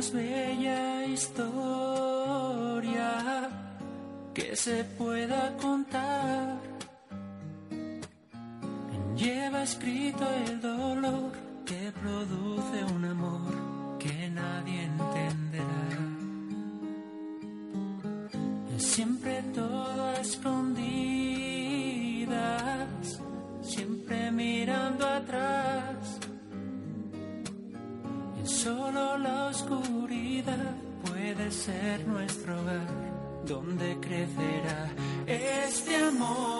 más bella historia que se pueda contar. Lleva escrito el dolor que produce un amor que nadie entenderá. Siempre todo a escondidas, siempre mirando atrás. La oscuridad puede ser nuestro hogar donde crecerá este amor